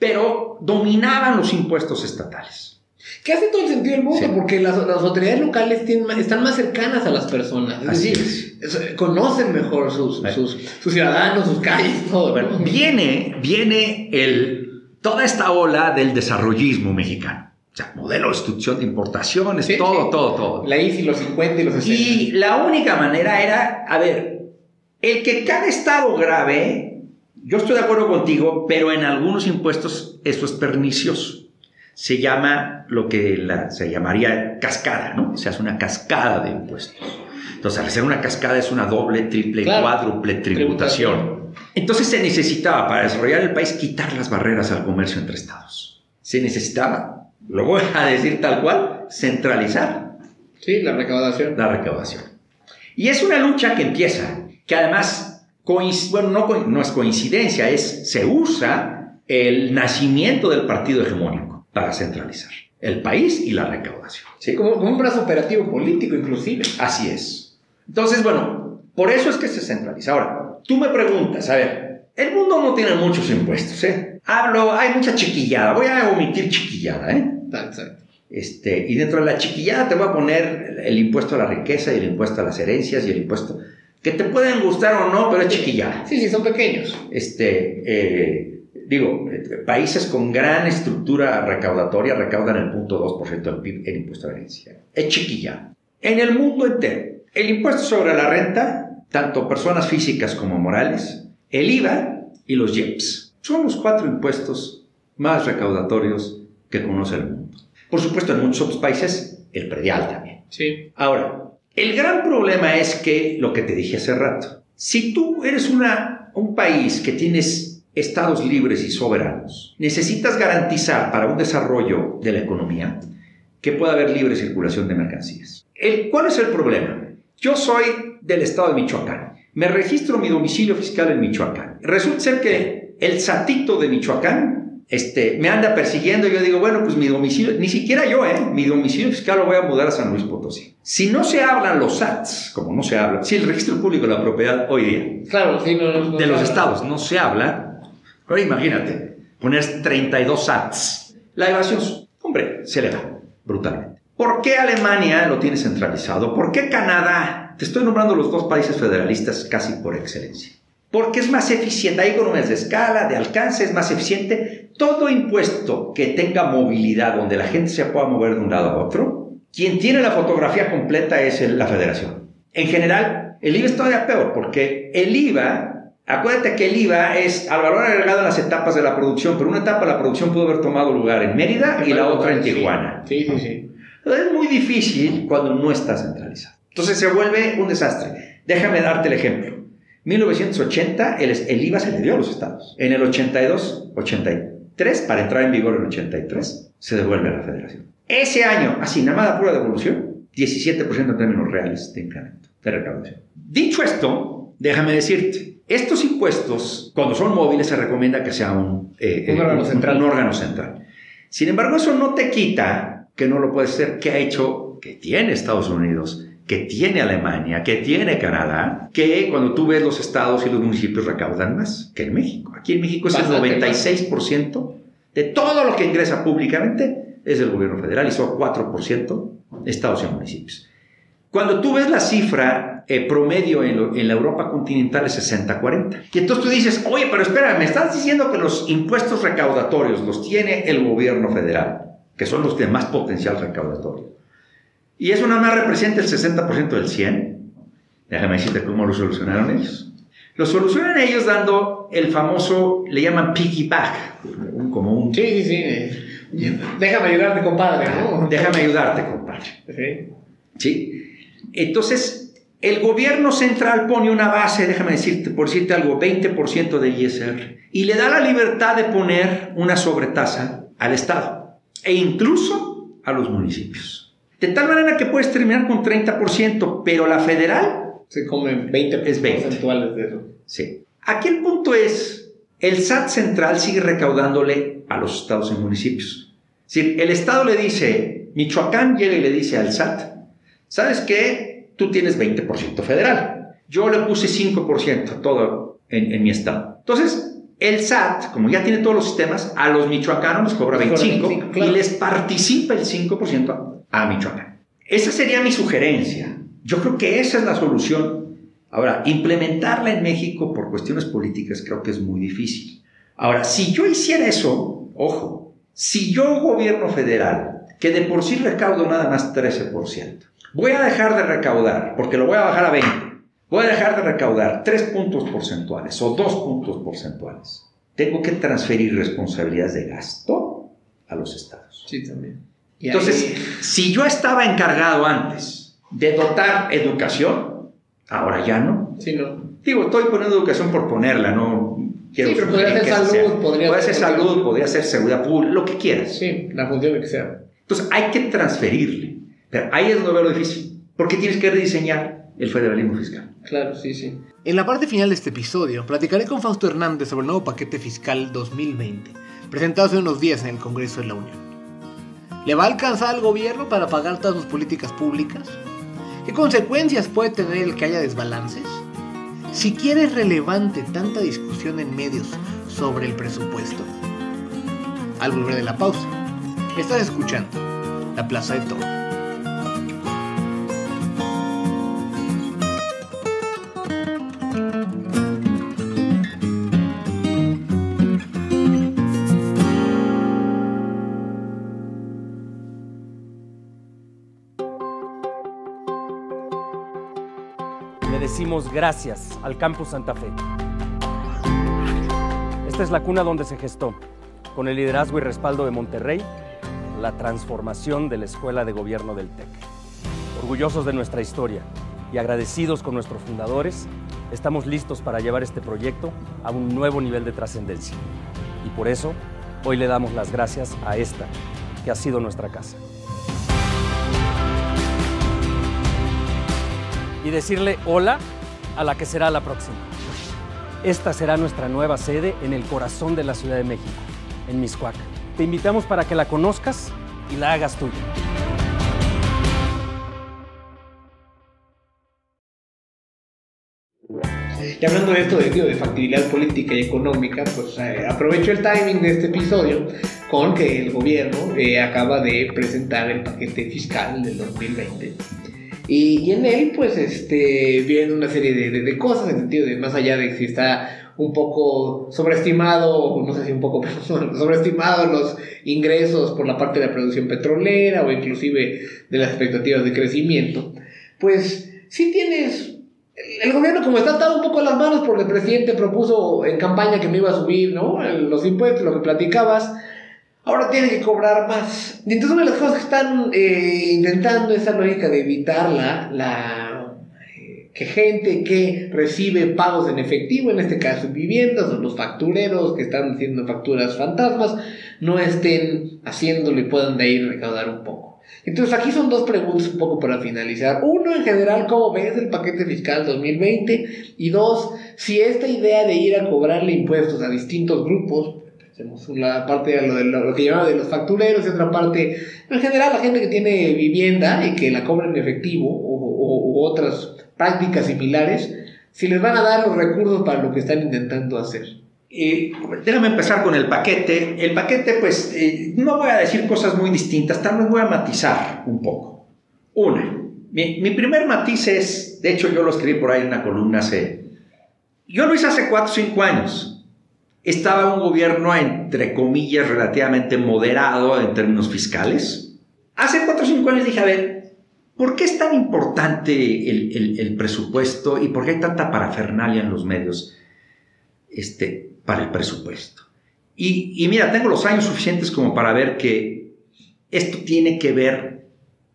pero dominaban los impuestos estatales. Que hace todo el sentido del mundo, porque las, autoridades locales están más cercanas a las personas. Así es. conocen mejor sus, sus, ciudadanos, sus calles, todo. viene, viene el, toda esta ola del desarrollismo mexicano. O sea, modelo de instrucción de importaciones, todo, todo, todo. La ICI, los 50 y los 60. Y la única manera era, a ver, el que cada estado grave yo estoy de acuerdo contigo, pero en algunos impuestos eso es pernicioso. Se llama lo que se llamaría cascada, ¿no? Se hace una cascada de impuestos. Entonces, al hacer una cascada es una doble, triple, cuádruple tributación. Entonces se necesitaba para desarrollar el país quitar las barreras al comercio entre estados. Se necesitaba, lo voy a decir tal cual, centralizar. Sí, la recaudación. La recaudación. Y es una lucha que empieza, que además bueno, no, no, es coincidencia, es se usa el nacimiento del partido hegemónico para centralizar el país y la recaudación. Sí, como, un brazo operativo político inclusive. Así es. Entonces, bueno, por eso es que se centraliza. Ahora, tú me preguntas, a ver, el mundo no tiene muchos impuestos, ¿eh? Hablo, hay mucha chiquillada, voy a omitir chiquillada, ¿eh? Exacto. Este, y dentro de la chiquillada te voy a poner el impuesto a la riqueza y el impuesto a las herencias y el impuesto que te pueden gustar o no, pero es chiquilla. Sí, sí, son pequeños. Este, eh, digo, países con gran estructura recaudatoria recaudan el 0.2% del PIB en impuesto de herencia. Es chiquilla. En el mundo entero, el impuesto sobre la renta, tanto personas físicas como morales, el IVA y los IEPS, son los cuatro impuestos más recaudatorios que conoce el mundo. Por supuesto, en muchos otros países, el predial también. Sí. Ahora, el gran problema es que, lo que te dije hace rato, si tú eres una, un país que tienes estados libres y soberanos, necesitas garantizar para un desarrollo de la economía que pueda haber libre circulación de mercancías. El, ¿Cuál es el problema? Yo soy del estado de Michoacán. Me registro mi domicilio fiscal en Michoacán. Resulta ser que el satito de Michoacán este, me anda persiguiendo y yo digo, bueno, pues mi domicilio, ni siquiera yo, ¿eh? Mi domicilio fiscal lo voy a mudar a San Luis Potosí. Si no se hablan los SATs, como no se habla, si el registro público de la propiedad hoy día, claro, de los estados no se habla, pero imagínate, poner 32 SATs, la evasión, hombre, se eleva brutalmente. ¿Por qué Alemania lo tiene centralizado? ¿Por qué Canadá? Te estoy nombrando los dos países federalistas casi por excelencia porque es más eficiente, hay economías de escala, de alcance, es más eficiente. Todo impuesto que tenga movilidad, donde la gente se pueda mover de un lado a otro, quien tiene la fotografía completa es la federación. En general, el IVA es todavía peor, porque el IVA, acuérdate que el IVA es al valor agregado en las etapas de la producción, pero una etapa de la producción pudo haber tomado lugar en Mérida y la otra en Tijuana. Sí, sí, sí. Es muy difícil cuando no está centralizado. Entonces se vuelve un desastre. Déjame darte el ejemplo. 1980 el, IVA se le dio a los estados. En el 82, 83, para entrar en vigor en el 83, se devuelve a la federación. Ese año, así, nada más pura devolución, 17% en términos reales de incremento, de recaudación. Dicho esto, déjame decirte, estos impuestos, cuando son móviles, se recomienda que sea un, eh, órgano, central. un órgano central. Sin embargo, eso no te quita que no lo puede hacer, que ha hecho, que tiene Estados Unidos, que tiene Alemania, que tiene Canadá, que cuando tú ves los estados y los municipios recaudan más que en México. Aquí en México es el 96% de todo lo que ingresa públicamente es el gobierno federal y solo 4% estados y municipios. Cuando tú ves la cifra eh, promedio en, la Europa continental es 60-40. Y entonces tú dices, oye, pero espera, me estás diciendo que los impuestos recaudatorios los tiene el gobierno federal, que son los de más potencial recaudatorio. Y eso nada más representa el 60% del 100. Déjame decirte cómo lo solucionaron ellos. Lo solucionan ellos dando el famoso, le llaman piggyback, como un... Sí, sí, sí. Déjame ayudarte, compadre, ¿no? Déjame ayudarte, compadre. Sí. ¿Sí? Entonces, el gobierno central pone una base, déjame decirte, por decirte algo, 20% de ISR, y le da la libertad de poner una sobretasa al Estado e incluso a los municipios. De tal manera que puedes terminar con 30%, pero la federal... Se come 20 es 20. porcentuales de eso. Sí. Aquí el punto es, el SAT central sigue recaudándole a los estados y municipios. Si el Estado le dice, Michoacán llega y le dice al SAT, ¿Sabes qué? Tú tienes 20% federal. Yo le puse 5% todo en, mi estado. Entonces, el SAT, como ya tiene todos los sistemas, a los michoacanos les cobra 25, y les participa el 5% a Michoacán. Esa sería mi sugerencia. Yo creo que esa es la solución. Ahora, implementarla en México por cuestiones políticas creo que es muy difícil. Ahora, si yo hiciera eso, ojo, si yo gobierno federal, que de por sí recaudo nada más 13%, Voy a dejar de recaudar, porque lo voy a bajar a 20. Voy a dejar de recaudar 3 puntos porcentuales o 2 puntos porcentuales. Tengo que transferir responsabilidades de gasto a los estados. Sí, también. Entonces, si yo estaba encargado antes de dotar educación, ahora ya no. Sí, no. Digo, estoy poniendo educación por ponerla, no quiero sí, pero podría ser salud, podría ser salud, podría ser seguridad pública, lo que quieras. Sí, la función que sea. Entonces, hay que transferirle. Pero ahí es donde veo lo difícil, porque tienes que rediseñar el federalismo fiscal. Claro, sí, sí. En la parte final de este episodio, platicaré con Fausto Hernández sobre el nuevo paquete fiscal 2020, presentado hace unos días en el Congreso de la Unión. ¿Le va a alcanzar al gobierno para pagar todas sus políticas públicas? ¿Qué consecuencias puede tener el que haya desbalances? Si quieres relevante tanta discusión en medios sobre el presupuesto. Al volver de la pausa, estás escuchando La Plaza de Toro. Gracias al Campus Santa Fe. Esta es la cuna donde se gestó, con el liderazgo y respaldo de Monterrey, la transformación de la Escuela de Gobierno del TEC. Orgullosos de nuestra historia y agradecidos con nuestros fundadores, estamos listos para llevar este proyecto a un nuevo nivel de trascendencia. Y por eso, hoy le damos las gracias a esta, que ha sido nuestra casa. Y decirle hola a la que será la próxima. Esta será nuestra nueva sede en el corazón de la Ciudad de México, en Miscuac. Te invitamos para que la conozcas y la hagas tuya. Y hablando de esto de, de factibilidad política y económica, pues eh, aprovecho el timing de este episodio con que el gobierno eh, acaba de presentar el paquete fiscal del 2020 y, en él, pues, este, viene una serie de, cosas, en el sentido de más allá de si está un poco sobreestimado, no sé si un poco, pero sobreestimado los ingresos por la parte de la producción petrolera o inclusive de las expectativas de crecimiento, pues sí tienes el gobierno como está atado un poco a las manos porque el presidente propuso en campaña que me iba a subir, ¿no? Los impuestos, lo que platicabas, ahora tiene que cobrar más. Entonces una de las cosas que están eh, intentando esa lógica de evitar la, eh, que gente que recibe pagos en efectivo, en este caso viviendas o los factureros que están haciendo facturas fantasmas, no estén haciéndolo y puedan de ahí recaudar un poco. Entonces aquí son dos preguntas un poco para finalizar. Uno, en general, ¿cómo ves el paquete fiscal 2020? Y dos, si esta idea de ir a cobrarle impuestos a distintos grupos, Tenemos una parte de lo, de lo que llamamos de los factureros y otra parte, en general, la gente que tiene vivienda y que la cobra en efectivo o, u otras prácticas similares, si les van a dar los recursos para lo que están intentando hacer. Eh, déjame empezar con el paquete. El paquete, pues, eh, no voy a decir cosas muy distintas, tal vez voy a matizar un poco. Una, mi, mi, primer matiz es, de hecho yo lo escribí por ahí en una columna hace... Yo lo hice hace 4 o 5 años. Estaba un gobierno, entre comillas, relativamente moderado en términos fiscales. Hace 4 o 5 años dije, a ver, ¿por qué es tan importante el, el, el presupuesto y por qué hay tanta parafernalia en los medios? Este, para el presupuesto. Y, y, mira, tengo los años suficientes como para ver que esto tiene que ver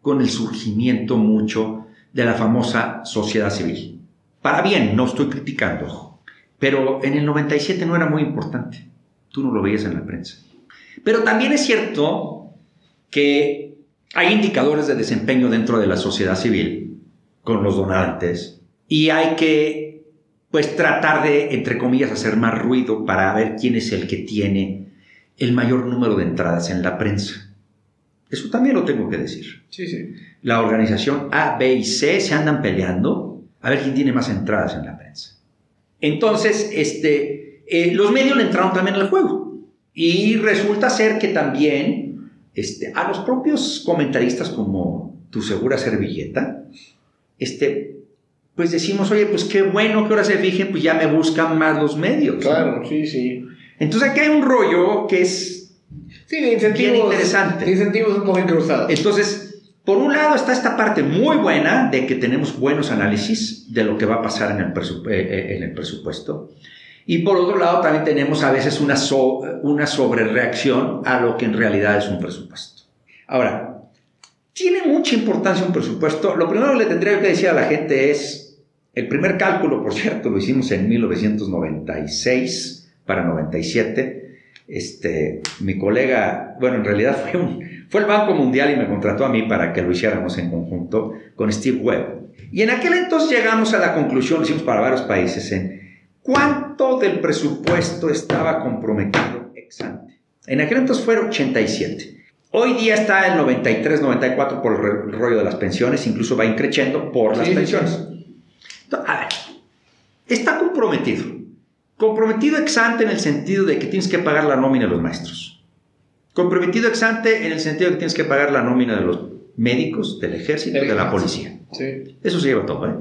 con el surgimiento mucho de la famosa sociedad civil. Para bien, no estoy criticando, pero en el 97 no era muy importante. Tú no lo veías en la prensa. Pero también es cierto que hay indicadores de desempeño dentro de la sociedad civil con los donantes y hay que pues tratar de, entre comillas, hacer más ruido para ver quién es el que tiene el mayor número de entradas en la prensa. Eso también lo tengo que decir. Sí, sí. La organización A, B y C se andan peleando a ver quién tiene más entradas en la prensa. Entonces, este, eh, los medios le entraron también al juego. Y resulta ser que también este, a los propios comentaristas como tu segura servilleta, este, pues decimos, oye, pues qué bueno que ahora se fijen, pues ya me buscan más los medios. Claro, sí, sí. Entonces aquí hay un rollo que es sí, de incentivos, bien interesante. De incentivos un poco encruzados. Entonces, por un lado está esta parte muy buena de que tenemos buenos análisis de lo que va a pasar en el, eh, eh, presupuesto. Y por otro lado también tenemos a veces una, so una a lo que en realidad es un presupuesto. Ahora, tiene mucha importancia un presupuesto. Lo primero que le tendría que decir a la gente es, el primer cálculo, por cierto, lo hicimos en 1996 para 97. Este, mi colega, bueno, en realidad fue, un, fue el Banco Mundial y me contrató a mí para que lo hiciéramos en conjunto con Steve Webb. Y en aquel entonces llegamos a la conclusión, lo hicimos para varios países, en cuánto del presupuesto estaba comprometido ex ante. En aquel entonces fue 87. Hoy día está el 93, 94 por el rollo de las pensiones, incluso va increciendo por las sí, pensiones. Sí. A ver, está comprometido. Comprometido ex ante en el sentido de que tienes que pagar la nómina de los maestros. Comprometido ex ante en el sentido de que tienes que pagar la nómina de los médicos, del ejército y de la policía. Sí. Eso se lleva todo, ¿eh?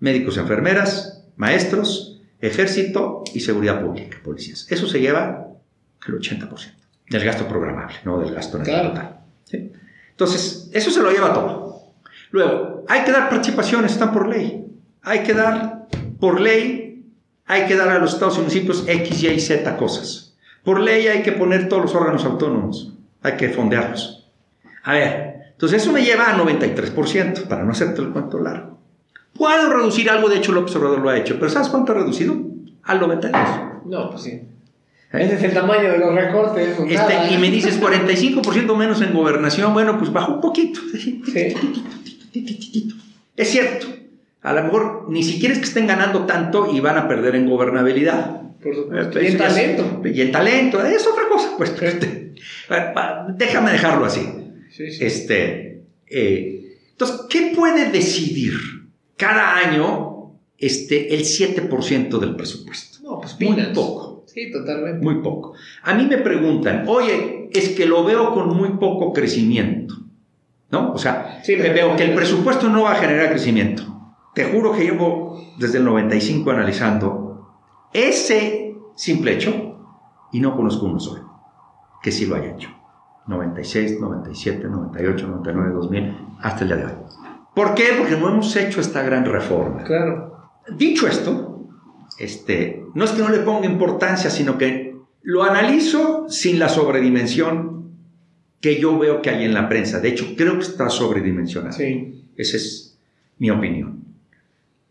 Médicos, enfermeras, maestros, ejército y seguridad pública, policías. Eso se lleva el 80% del gasto programable, no del gasto claro. total. ¿sí? Entonces, eso se lo lleva todo. Luego, hay que dar participaciones, están por ley hay que dar, por ley, hay que dar a los estados y municipios X, y Z cosas. Por ley hay que poner todos los órganos autónomos, hay que fondearlos. A ver, entonces eso me lleva a 93%, para no hacerte el cuento largo. Puedo reducir algo, de hecho el observador lo ha hecho, pero ¿sabes cuánto ha reducido? Al 92%. No, pues sí. Ese es el tamaño de los recortes. Este, nada. y me dices 45% menos en gobernación, bueno, pues bajo un poquito. Sí. Es cierto, a lo mejor ni siquiera es que estén ganando tanto y van a perder en gobernabilidad. Por supuesto. Y en talento. Y en talento, es otra cosa. Pues, déjame dejarlo así. Sí, sí. Este, eh, entonces, ¿qué puede decidir cada año este, el 7% del presupuesto? No, pues Muy peanuts. poco. Sí, totalmente. Muy poco. A mí me preguntan, oye, es que lo veo con muy poco crecimiento. ¿No? O sea, Sí, me- veo que el presupuesto no va a generar crecimiento. Te juro que llevo desde el 95 analizando ese simple hecho y no conozco uno solo que sí lo haya hecho. 96, 97, 98, 99, 2000, hasta el día de hoy. ¿Por qué? Porque no hemos hecho esta gran reforma. Claro. Dicho esto, este, no es que no le ponga importancia, sino que lo analizo sin la sobredimensión que yo veo que hay en la prensa. De hecho, creo que está sobredimensionado. Sí. Esa es mi opinión.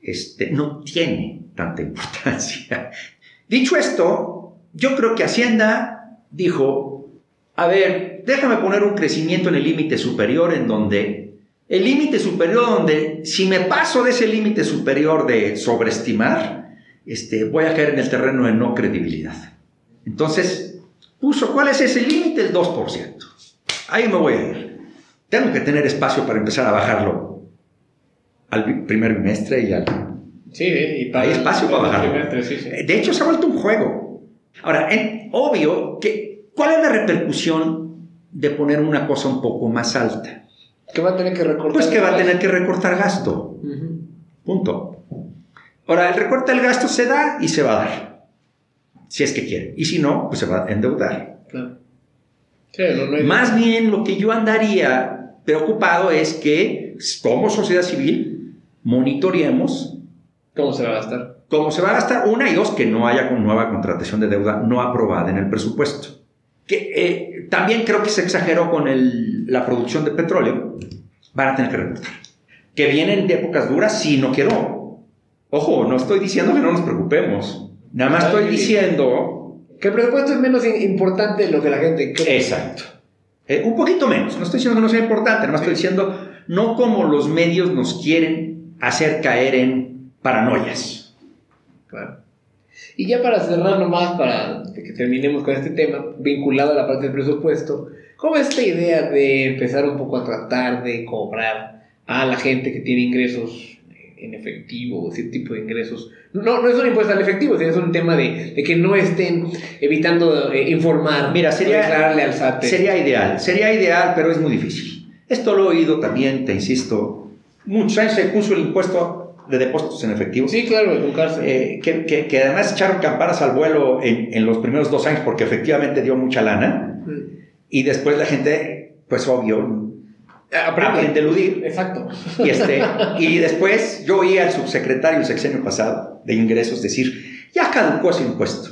Este, no tiene tanta importancia. Dicho esto, yo creo que Hacienda dijo, a ver, déjame poner un crecimiento en el límite superior en donde el límite superior donde si me paso de ese límite superior de sobreestimar, este, voy a caer en el terreno de no credibilidad. Entonces, puso, ¿cuál es ese límite? El 2%. Ahí me voy a ir. Tengo que tener espacio para empezar a bajarlo al primer bimestre y al... Sí, y para Hay espacio para bajarlo. De hecho, se ha vuelto un juego. Ahora, obvio que, ¿cuál es la repercusión de poner una cosa un poco más alta? Que va a tener que recortar. Pues que va a tener que recortar gasto. Punto. Ahora, el recorte del gasto se da y se va a dar. Si es que quiere. Y si no, pues se va a endeudar. Claro. Más bien lo que yo andaría preocupado es que como sociedad civil monitoreemos cómo se va a gastar. Cómo se va a gastar, una y dos, que no haya nueva contratación de deuda no aprobada en el presupuesto. Que eh, también creo que se exageró con la producción de petróleo. Van a tener que recortar. Que vienen de épocas duras, sí, no quiero. Ojo, no estoy diciendo que no nos preocupemos. Nada más estoy diciendo que el presupuesto es menos importante de lo que la gente cree. Exacto. Eh, un poquito menos. No estoy diciendo que no sea importante, nada más estoy diciendo no como los medios nos quieren hacer caer en paranoias. Claro. Y ya para cerrar nomás, para que terminemos con este tema, vinculado a la parte del presupuesto, ¿cómo es esta idea de empezar un poco a tratar de cobrar a la gente que tiene ingresos en efectivo, ese tipo de ingresos. No, no es un impuesto al efectivo, sino es un tema de, de que no estén evitando eh, informar. Mira, sería, al SAT. Sería ideal, sería ideal, pero es muy difícil. Esto lo he oído también, te insisto, muchos años se puso el impuesto de depósitos en efectivo. Sí, claro, educarse. Eh, que, que, que, además echaron campanas al vuelo en, en, los primeros dos años porque efectivamente dio mucha lana. Mm. Y después la gente, pues obvio, aprende a eludir. Exacto. Y, este, y después yo oí al subsecretario el sexenio pasado de ingresos decir, ya caducó ese impuesto.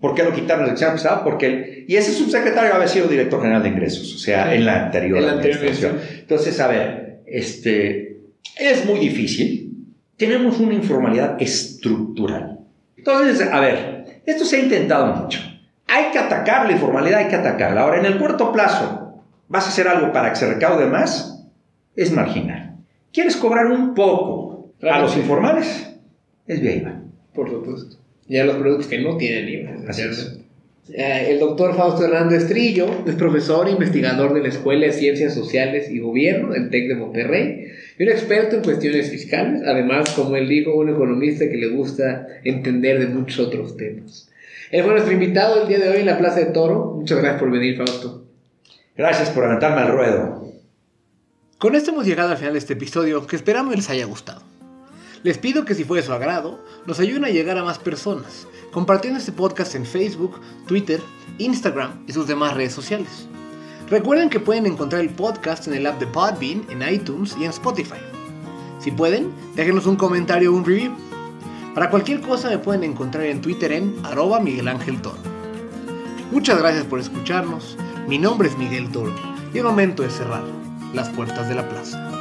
¿Por qué lo quitaron el sexenio pasado? Porque y ese subsecretario había sido director general de ingresos, o sea, en la anterior, en la administración. Entonces, a ver, este, es muy difícil. Tenemos una informalidad estructural. Entonces, a ver, esto se ha intentado mucho. Hay que atacar la informalidad, hay que atacarla. Ahora, en el corto plazo, vas a hacer algo para que se recaude más, es marginal. ¿Quieres cobrar un poco a los informales? Es vía IVA. Por supuesto. Ya los productos que no tienen IVA. Eh, el doctor Fausto Hernández Trillo es profesor e investigador de la Escuela de Ciencias Sociales y Gobierno del TEC de Monterrey y un experto en cuestiones fiscales, además, como él dijo, un economista que le gusta entender de muchos otros temas. Él fue nuestro invitado el día de hoy en la Plaza de Toro. Muchas gracias por venir, Fausto. Gracias por aventarme al ruedo. Con esto hemos llegado al final de este episodio que esperamos les haya gustado. Les pido que si fue de su agrado, nos ayuden a llegar a más personas, compartiendo este podcast en Facebook, Twitter, Instagram y sus demás redes sociales. Recuerden que pueden encontrar el podcast en el app de Podbean, en iTunes y en Spotify. Si pueden, déjenos un comentario o un review. Para cualquier cosa me pueden encontrar en Twitter en arroba Miguel Ángel Toro. Muchas gracias por escucharnos mi nombre es Miguel Toro y el momento de cerrar las puertas de la plaza.